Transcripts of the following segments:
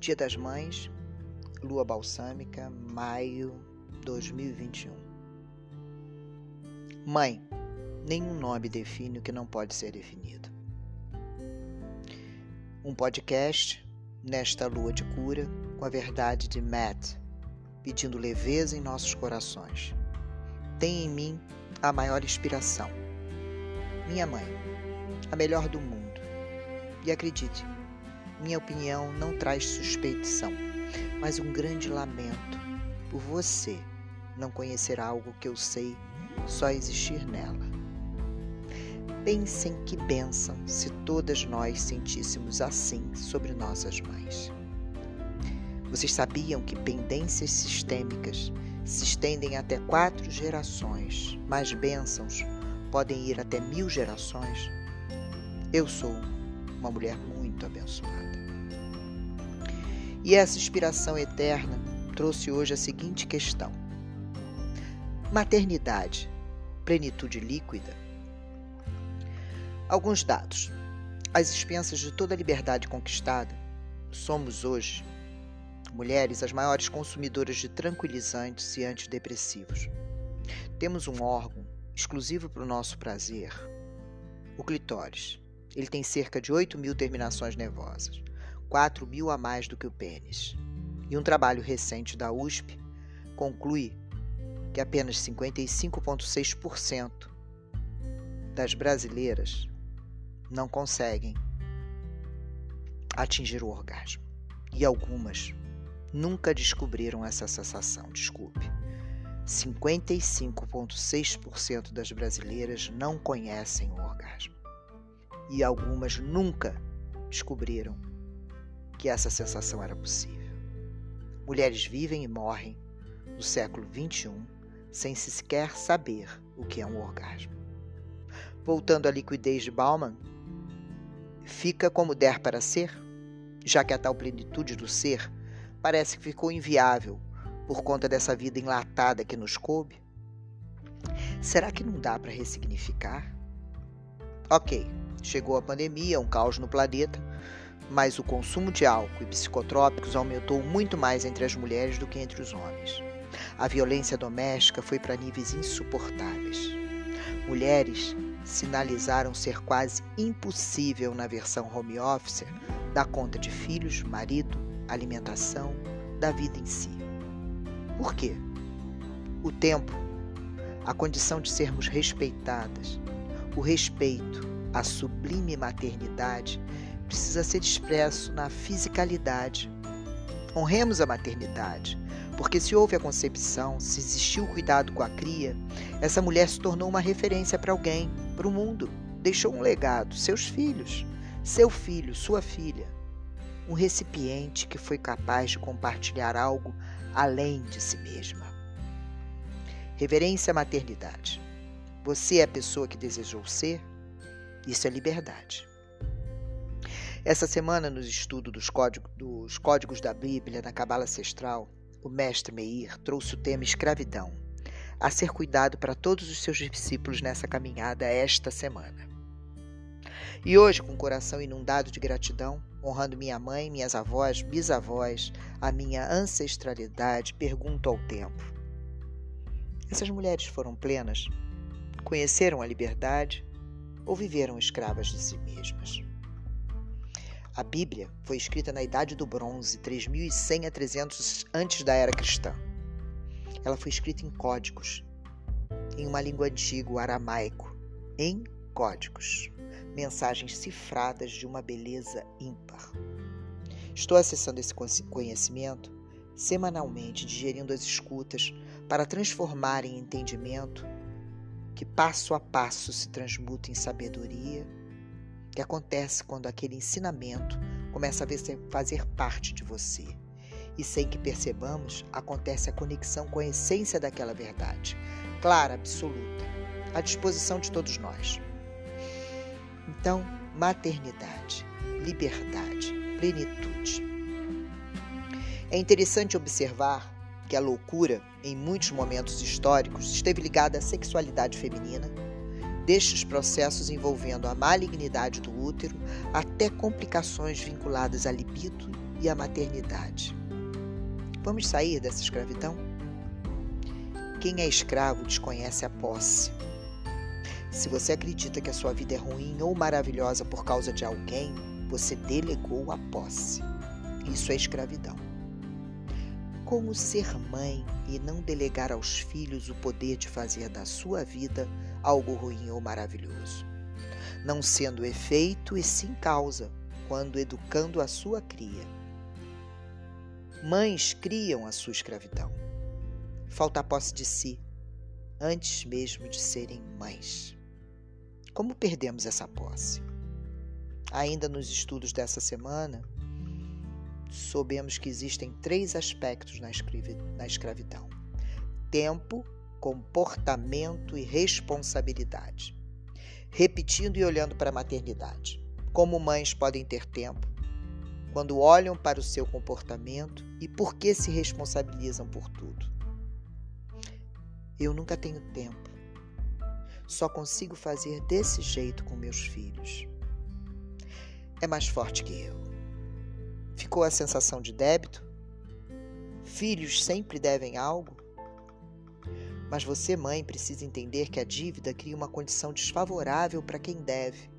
Dia das Mães, lua balsâmica, maio 2021. Mãe, nenhum nome define o que não pode ser definido. Um podcast nesta lua de cura com a verdade de Matt, pedindo leveza em nossos corações. Tem em mim a maior inspiração. Minha mãe, a melhor do mundo. E acredite, minha opinião não traz suspeição, mas um grande lamento por você não conhecer algo que eu sei só existir nela. Pensem que bênção se todas nós sentíssemos assim sobre nossas mães. Vocês sabiam que pendências sistêmicas se estendem até quatro gerações, mas bênçãos podem ir até mil gerações? Eu sou uma mulher muito abençoada. E essa inspiração eterna trouxe hoje a seguinte questão: maternidade, plenitude líquida? Alguns dados. Às expensas de toda a liberdade conquistada, somos hoje mulheres as maiores consumidoras de tranquilizantes e antidepressivos. Temos um órgão exclusivo para o nosso prazer, o clitóris. Ele tem cerca de 8 mil terminações nervosas, 4 mil a mais do que o pênis. E um trabalho recente da USP conclui que apenas 55,6% das brasileiras não conseguem atingir o orgasmo. E algumas nunca descobriram essa sensação, desculpe. 55,6% das brasileiras não conhecem o orgasmo. E algumas nunca descobriram que essa sensação era possível. Mulheres vivem e morrem no século XXI sem sequer saber o que é um orgasmo. Voltando à liquidez de Bauman, fica como der para ser, já que a tal plenitude do ser parece que ficou inviável por conta dessa vida enlatada que nos coube? Será que não dá para ressignificar? Ok, chegou a pandemia, um caos no planeta, mas o consumo de álcool e psicotrópicos aumentou muito mais entre as mulheres do que entre os homens. A violência doméstica foi para níveis insuportáveis. Mulheres sinalizaram ser quase impossível na versão home office dar conta de filhos, marido, alimentação, da vida em si. Por quê? O tempo, a condição de sermos respeitadas, o respeito à sublime maternidade precisa ser expresso na fisicalidade. Honremos a maternidade, porque se houve a concepção, se existiu o cuidado com a cria, essa mulher se tornou uma referência para alguém, para o mundo. Deixou um legado, seus filhos, seu filho, sua filha um recipiente que foi capaz de compartilhar algo além de si mesma. Reverência à maternidade. Você é a pessoa que desejou ser? Isso é liberdade. Essa semana, no estudo dos códigos, dos códigos da Bíblia na Cabala Ancestral, o mestre Meir trouxe o tema escravidão, a ser cuidado para todos os seus discípulos nessa caminhada esta semana. E hoje, com o coração inundado de gratidão, honrando minha mãe, minhas avós, bisavós, a minha ancestralidade, pergunto ao tempo: essas mulheres foram plenas? Conheceram a liberdade ou viveram escravas de si mesmas? A Bíblia foi escrita na Idade do Bronze, 3100 a 300 antes da era cristã. Ela foi escrita em códigos, em uma língua antiga, o aramaico, em códigos mensagens cifradas de uma beleza ímpar. Estou acessando esse conhecimento semanalmente, digerindo as escutas para transformar em entendimento que passo a passo se transmuta em sabedoria, que acontece quando aquele ensinamento começa a fazer parte de você. E sem que percebamos, acontece a conexão com a essência daquela verdade, clara, absoluta, à disposição de todos nós. Então, maternidade, liberdade, plenitude. É interessante observar que a loucura, em muitos momentos históricos, esteve ligada à sexualidade feminina, destes processos envolvendo a malignidade do útero até complicações vinculadas à libido e a maternidade. Vamos sair dessa escravidão? Quem é escravo desconhece a posse. Se você acredita que a sua vida é ruim ou maravilhosa por causa de alguém, você delegou a posse. Isso é escravidão. Como ser mãe e não delegar aos filhos o poder de fazer da sua vida algo ruim ou maravilhoso? Não sendo efeito e sim causa, quando educando a sua cria. Mães criam a sua escravidão. Falta a posse de si, antes mesmo de serem mães. Como perdemos essa posse? Ainda nos estudos dessa semana, soubemos que existem três aspectos na escravidão: tempo, comportamento e responsabilidade. Repetindo e olhando para a maternidade. Como mães podem ter tempo, quando olham para o seu comportamento e por que se responsabilizam por tudo. Eu nunca tenho tempo. Só consigo fazer desse jeito com meus filhos. É mais forte que eu. Ficou a sensação de débito? Filhos sempre devem algo? Mas você, mãe, precisa entender que a dívida cria uma condição desfavorável para quem deve.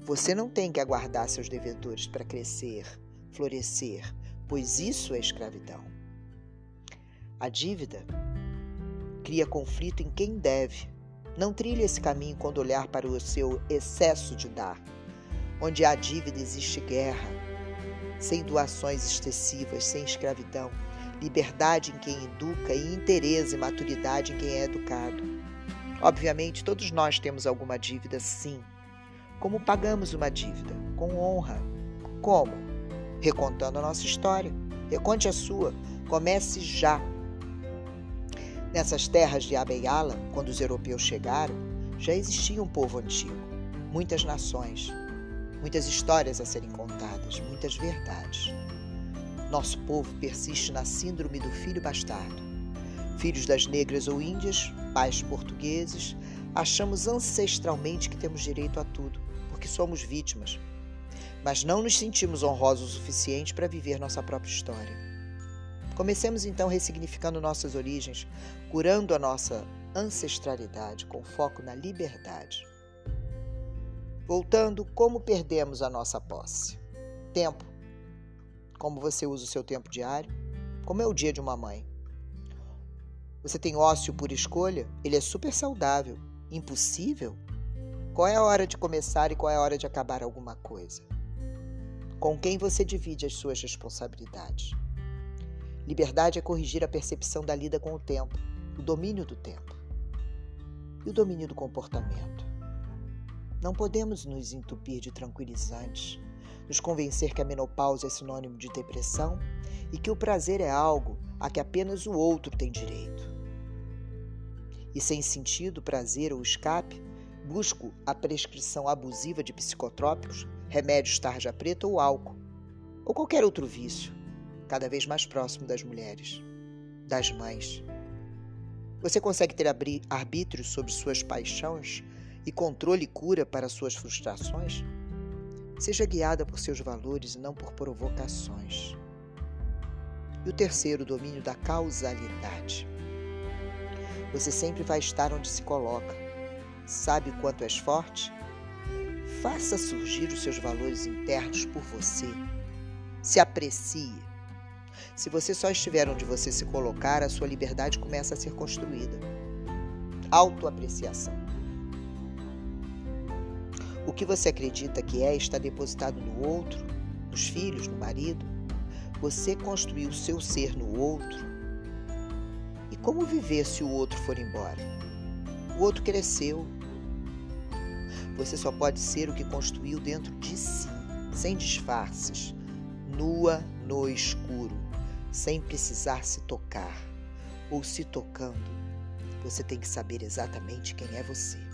Você não tem que aguardar seus devedores para crescer, florescer, pois isso é escravidão. A dívida cria conflito em quem deve. Não trilhe esse caminho quando olhar para o seu excesso de dar. Onde há dívida existe guerra, sem doações excessivas, sem escravidão, liberdade em quem educa e interesse e maturidade em quem é educado. Obviamente, todos nós temos alguma dívida, sim, como pagamos uma dívida? Com honra. Como? Recontando a nossa história. Reconte a sua. Comece já. Nessas terras de Abeyala, quando os europeus chegaram, já existia um povo antigo, muitas nações, muitas histórias a serem contadas, muitas verdades. Nosso povo persiste na síndrome do filho bastardo. Filhos das negras ou índias, pais portugueses, achamos ancestralmente que temos direito a tudo porque somos vítimas, mas não nos sentimos honrosos o suficiente para viver nossa própria história. Comecemos então ressignificando nossas origens, curando a nossa ancestralidade com foco na liberdade. Voltando, como perdemos a nossa posse? Tempo. Como você usa o seu tempo diário? Como é o dia de uma mãe? Você tem ócio por escolha? Ele é super saudável. Impossível? Qual é a hora de começar e qual é a hora de acabar alguma coisa? Com quem você divide as suas responsabilidades? Liberdade é corrigir a percepção da lida com o tempo, o domínio do tempo e o domínio do comportamento. Não podemos nos entupir de tranquilizantes, nos convencer que a menopausa é sinônimo de depressão e que o prazer é algo a que apenas o outro tem direito. E sem sentido, prazer ou escape, Busco a prescrição abusiva de psicotrópicos, remédios tarja preta ou álcool, ou qualquer outro vício, cada vez mais próximo das mulheres, das mães. Você consegue ter arbítrio sobre suas paixões e controle e cura para suas frustrações? Seja guiada por seus valores e não por provocações. E o terceiro, o domínio da causalidade. Você sempre vai estar onde se coloca Sabe quanto és forte? Faça surgir os seus valores internos por você. Se aprecie. Se você só estiver onde você se colocar, a sua liberdade começa a ser construída. Autoapreciação. O que você acredita que é está depositado no outro, nos filhos, no marido. Você construiu seu ser no outro. E como viver se o outro for embora? O outro cresceu, você só pode ser o que construiu dentro de si, sem disfarces, nua no escuro, sem precisar se tocar ou se tocando. Você tem que saber exatamente quem é você.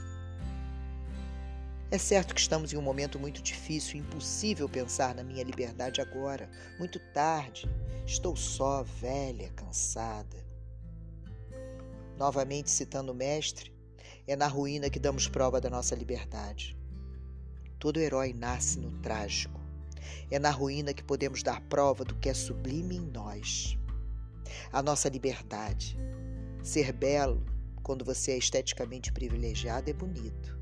É certo que estamos em um momento muito difícil, impossível pensar na minha liberdade agora, muito tarde. Estou só, velha, cansada. Novamente citando o mestre, é na ruína que damos prova da nossa liberdade. Todo herói nasce no trágico. É na ruína que podemos dar prova do que é sublime em nós. A nossa liberdade. Ser belo quando você é esteticamente privilegiado é bonito,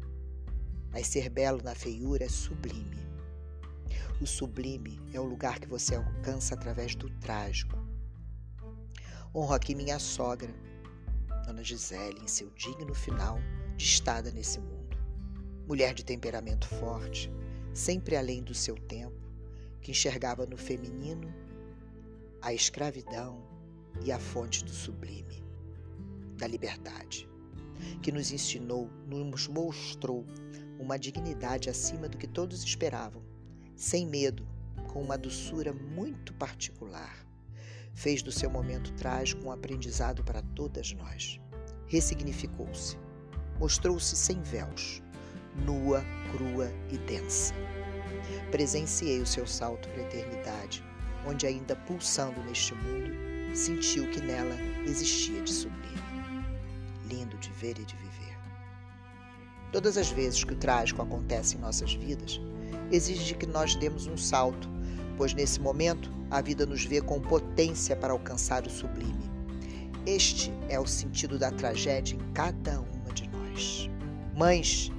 mas ser belo na feiura é sublime. O sublime é o lugar que você alcança através do trágico. Honro aqui minha sogra, Dona Gisele, em seu digno final de estada nesse mundo. Mulher de temperamento forte, sempre além do seu tempo, que enxergava no feminino a escravidão e a fonte do sublime, da liberdade, que nos ensinou, nos mostrou uma dignidade acima do que todos esperavam, sem medo, com uma doçura muito particular. Fez do seu momento trágico um aprendizado para todas nós. Ressignificou-se, mostrou-se sem véus, nua, crua e densa. Presenciei o seu salto para a eternidade, onde, ainda pulsando neste mundo, sentiu que nela existia de sublime. Lindo de ver e de viver. Todas as vezes que o trágico acontece em nossas vidas, exige que nós demos um salto, pois nesse momento a vida nos vê com potência para alcançar o sublime. Este é o sentido da tragédia em cada uma de nós. Mães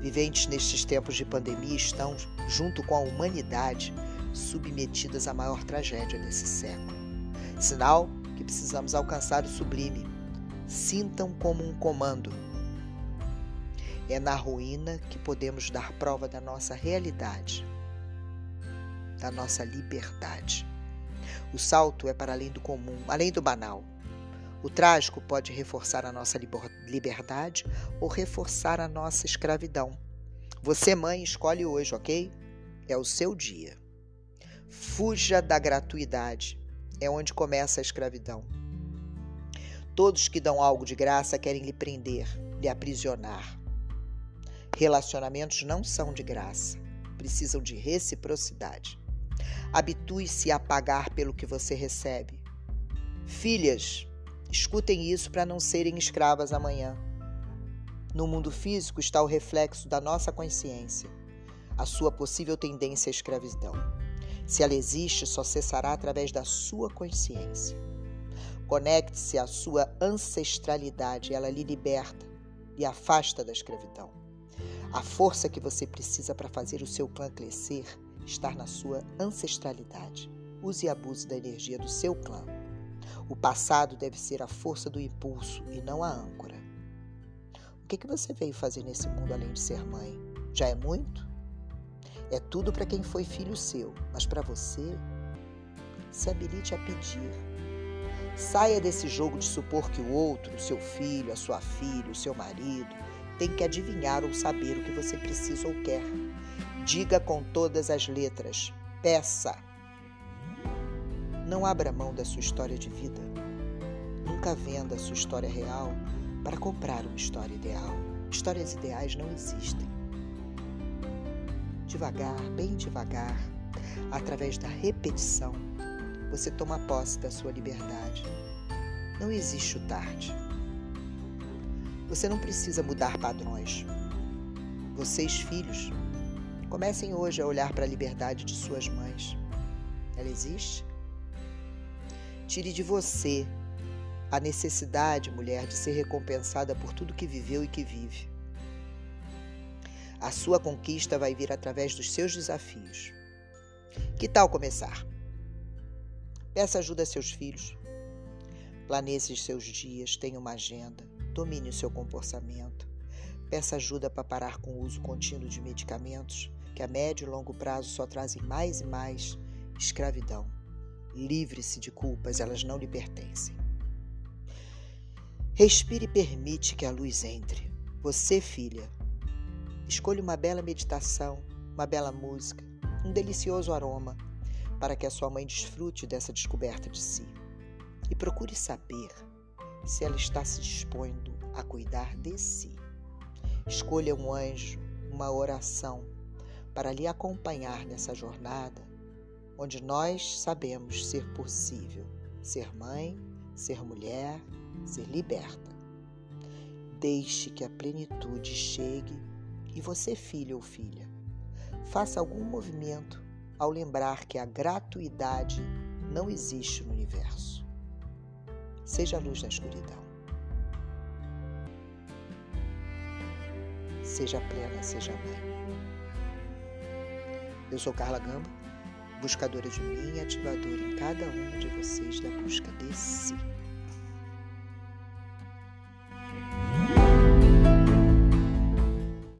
viventes nestes tempos de pandemia estão, junto com a humanidade, submetidas à maior tragédia desse século. Sinal que precisamos alcançar o sublime. Sintam como um comando. É na ruína que podemos dar prova da nossa realidade, da nossa liberdade. O salto é para além do comum, além do banal. O trágico pode reforçar a nossa liberdade ou reforçar a nossa escravidão. Você, mãe, escolhe hoje, ok? É o seu dia. Fuja da gratuidade. É onde começa a escravidão. Todos que dão algo de graça querem lhe prender, lhe aprisionar. Relacionamentos não são de graça, precisam de reciprocidade. Habitue-se a pagar pelo que você recebe. Filhas, Escutem isso para não serem escravas amanhã. No mundo físico está o reflexo da nossa consciência, a sua possível tendência à escravidão. Se ela existe, só cessará através da sua consciência. Conecte-se à sua ancestralidade, ela lhe liberta e afasta da escravidão. A força que você precisa para fazer o seu clã crescer está na sua ancestralidade. Use e abuse da energia do seu clã. O passado deve ser a força do impulso e não a âncora. O que, que você veio fazer nesse mundo além de ser mãe? Já é muito? É tudo para quem foi filho seu, mas para você, se habilite a pedir. Saia desse jogo de supor que o outro, o seu filho, a sua filha, o seu marido, tem que adivinhar ou saber o que você precisa ou quer. Diga com todas as letras: peça. Não abra mão da sua história de vida. Nunca venda a sua história real para comprar uma história ideal. Histórias ideais não existem. Devagar, bem devagar, através da repetição, você toma posse da sua liberdade. Não existe o tarde. Você não precisa mudar padrões. Vocês, filhos, comecem hoje a olhar para a liberdade de suas mães. Ela existe? Tire de você a necessidade, mulher, de ser recompensada por tudo que viveu e que vive. A sua conquista vai vir através dos seus desafios. Que tal começar? Peça ajuda a seus filhos. Planeje seus dias, tenha uma agenda, domine o seu comportamento. Peça ajuda para parar com o uso contínuo de medicamentos que a médio e longo prazo só trazem mais e mais escravidão. Livre-se de culpas, elas não lhe pertencem. Respire e permite que a luz entre. Você, filha, escolha uma bela meditação, uma bela música, um delicioso aroma, para que a sua mãe desfrute dessa descoberta de si. E procure saber se ela está se dispondo a cuidar de si. Escolha um anjo, uma oração, para lhe acompanhar nessa jornada onde nós sabemos ser possível ser mãe, ser mulher, ser liberta. Deixe que a plenitude chegue e você, filho ou filha, faça algum movimento ao lembrar que a gratuidade não existe no universo. Seja a luz na escuridão. Seja plena, seja mãe. Eu sou Carla Gamba, buscadora de mim e ativadora em cada um de vocês da busca de si.